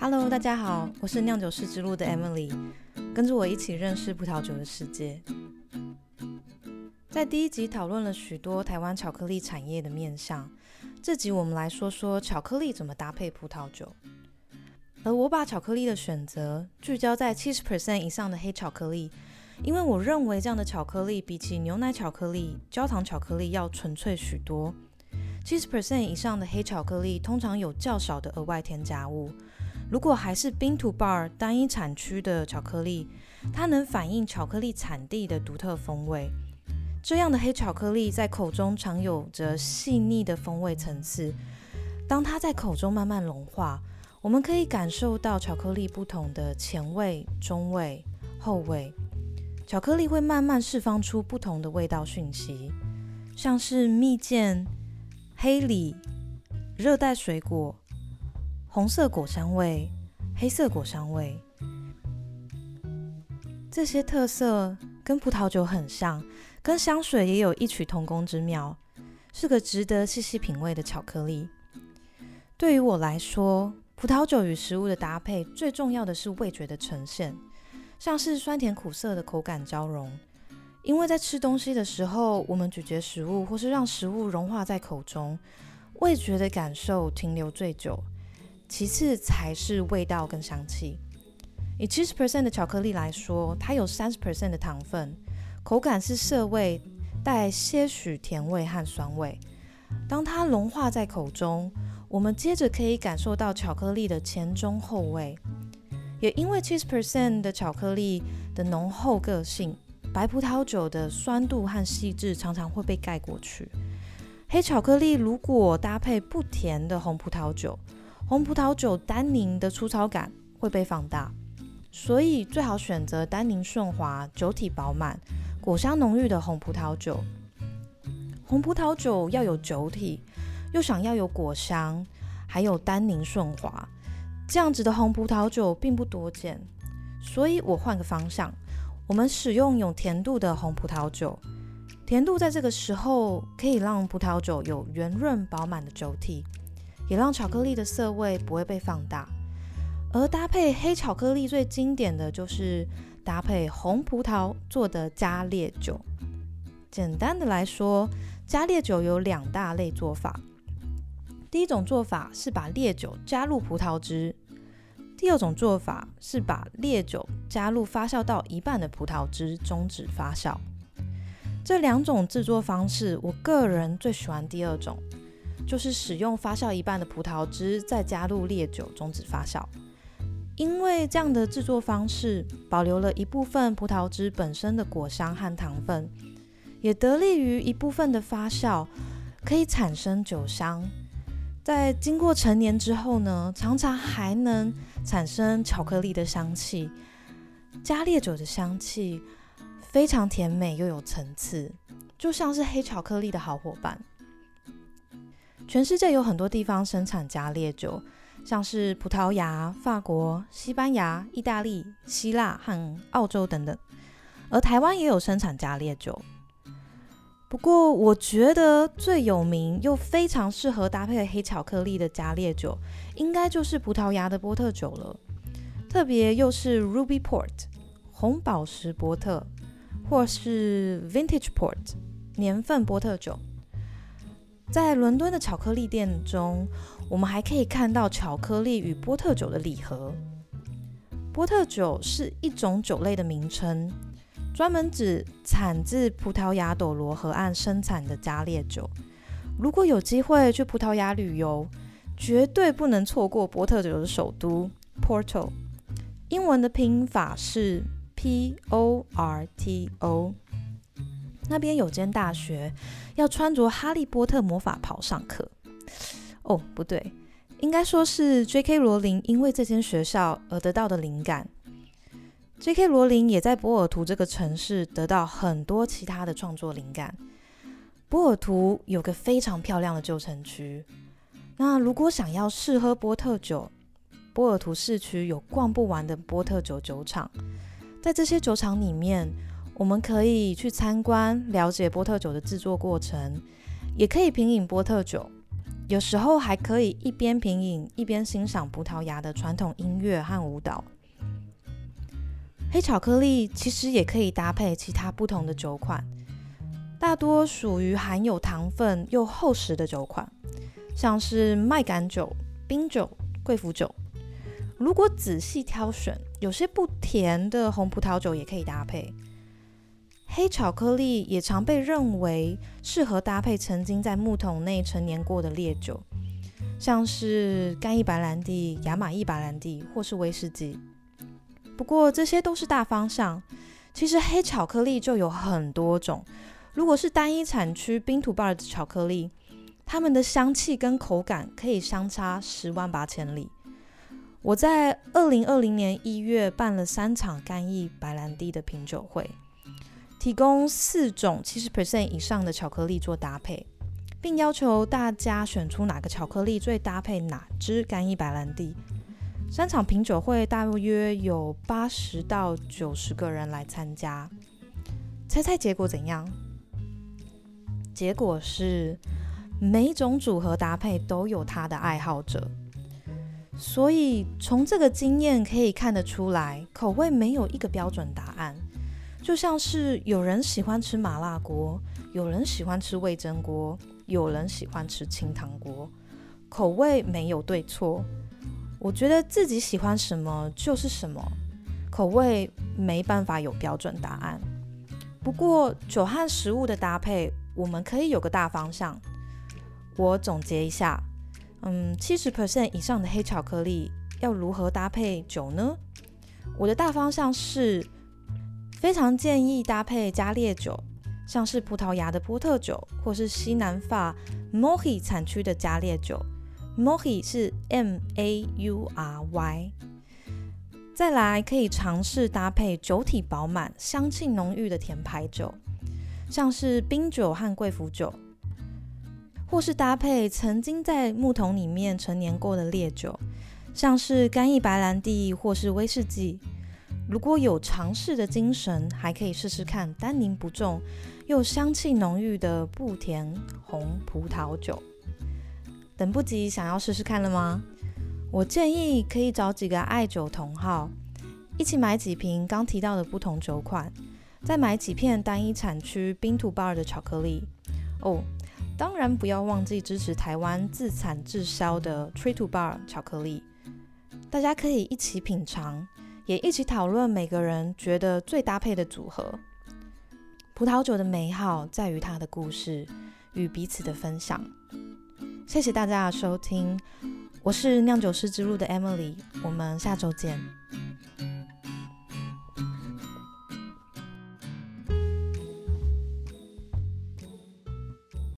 Hello，大家好，我是酿酒师之路的 Emily，跟着我一起认识葡萄酒的世界。在第一集讨论了许多台湾巧克力产业的面向，这集我们来说说巧克力怎么搭配葡萄酒。而我把巧克力的选择聚焦在七十 percent 以上的黑巧克力，因为我认为这样的巧克力比起牛奶巧克力、焦糖巧克力要纯粹许多。七十 percent 以上的黑巧克力通常有较少的额外添加物。如果还是 bean to bar 单一产区的巧克力，它能反映巧克力产地的独特风味。这样的黑巧克力在口中常有着细腻的风味层次。当它在口中慢慢融化，我们可以感受到巧克力不同的前味、中味、后味。巧克力会慢慢释放出不同的味道讯息，像是蜜饯、黑李、热带水果。红色果香味、黑色果香味，这些特色跟葡萄酒很像，跟香水也有异曲同工之妙，是个值得细细品味的巧克力。对于我来说，葡萄酒与食物的搭配，最重要的是味觉的呈现，像是酸甜苦涩的口感交融。因为在吃东西的时候，我们咀嚼食物，或是让食物融化在口中，味觉的感受停留最久。其次才是味道跟香气。以七十 percent 的巧克力来说，它有三十 percent 的糖分，口感是涩味，带些许甜味和酸味。当它融化在口中，我们接着可以感受到巧克力的前中后味。也因为七十 percent 的巧克力的浓厚个性，白葡萄酒的酸度和细致常常会被盖过去。黑巧克力如果搭配不甜的红葡萄酒，红葡萄酒单宁的粗糙感会被放大，所以最好选择单宁顺滑、酒体饱满、果香浓郁的红葡萄酒。红葡萄酒要有酒体，又想要有果香，还有单宁顺滑，这样子的红葡萄酒并不多见。所以我换个方向，我们使用有甜度的红葡萄酒。甜度在这个时候可以让葡萄酒有圆润饱满的酒体。也让巧克力的涩味不会被放大，而搭配黑巧克力最经典的就是搭配红葡萄做的加烈酒。简单的来说，加烈酒有两大类做法。第一种做法是把烈酒加入葡萄汁，第二种做法是把烈酒加入发酵到一半的葡萄汁，终止发酵。这两种制作方式，我个人最喜欢第二种。就是使用发酵一半的葡萄汁，再加入烈酒终止发酵。因为这样的制作方式保留了一部分葡萄汁本身的果香和糖分，也得利于一部分的发酵可以产生酒香。在经过成年之后呢，常常还能产生巧克力的香气。加烈酒的香气非常甜美又有层次，就像是黑巧克力的好伙伴。全世界有很多地方生产加烈酒，像是葡萄牙、法国、西班牙、意大利、希腊和澳洲等等。而台湾也有生产加烈酒。不过，我觉得最有名又非常适合搭配黑巧克力的加烈酒，应该就是葡萄牙的波特酒了。特别又是 Ruby Port 红宝石波特，或是 Vintage Port 年份波特酒。在伦敦的巧克力店中，我们还可以看到巧克力与波特酒的礼盒。波特酒是一种酒类的名称，专门指产自葡萄牙斗罗河岸生产的加烈酒。如果有机会去葡萄牙旅游，绝对不能错过波特酒的首都 Porto。英文的拼法是 P O R T O。那边有间大学，要穿着哈利波特魔法袍上课。哦，不对，应该说是 J.K. 罗琳因为这间学校而得到的灵感。J.K. 罗琳也在波尔图这个城市得到很多其他的创作灵感。波尔图有个非常漂亮的旧城区。那如果想要试喝波特酒，波尔图市区有逛不完的波特酒酒厂，在这些酒厂里面。我们可以去参观，了解波特酒的制作过程，也可以品饮波特酒。有时候还可以一边品饮一边欣赏葡萄牙的传统音乐和舞蹈。黑巧克力其实也可以搭配其他不同的酒款，大多属于含有糖分又厚实的酒款，像是麦秆酒、冰酒、贵腐酒。如果仔细挑选，有些不甜的红葡萄酒也可以搭配。黑巧克力也常被认为适合搭配曾经在木桶内陈年过的烈酒，像是干邑白兰地、亚马邑白兰地或是威士忌。不过这些都是大方向，其实黑巧克力就有很多种。如果是单一产区冰土 bar 的巧克力，它们的香气跟口感可以相差十万八千里。我在二零二零年一月办了三场干邑白兰地的品酒会，提供四种七十 percent 以上的巧克力做搭配，并要求大家选出哪个巧克力最搭配哪支干邑白兰地。三场品酒会大约有八十到九十个人来参加，猜猜结果怎样？结果是每种组合搭配都有他的爱好者，所以从这个经验可以看得出来，口味没有一个标准答案。就像是有人喜欢吃麻辣锅，有人喜欢吃味增锅，有人喜欢吃清汤锅，口味没有对错。我觉得自己喜欢什么就是什么，口味没办法有标准答案。不过酒和食物的搭配，我们可以有个大方向。我总结一下，嗯，七十 percent 以上的黑巧克力要如何搭配酒呢？我的大方向是非常建议搭配加烈酒，像是葡萄牙的波特酒，或是西南法 Mohi 产区的加烈酒。Mohi 是 M A U R Y，再来可以尝试搭配酒体饱满、香气浓郁的甜牌酒，像是冰酒和贵腐酒，或是搭配曾经在木桶里面陈年过的烈酒，像是干邑白兰地或是威士忌。如果有尝试的精神，还可以试试看单宁不重又香气浓郁的不甜红葡萄酒。等不及想要试试看了吗？我建议可以找几个爱酒同好，一起买几瓶刚提到的不同酒款，再买几片单一产区冰土 bar 的巧克力。哦，当然不要忘记支持台湾自产自销的 Tree to Bar 巧克力。大家可以一起品尝，也一起讨论每个人觉得最搭配的组合。葡萄酒的美好在于它的故事与彼此的分享。谢谢大家的收听，我是酿酒师之路的 Emily，我们下周见。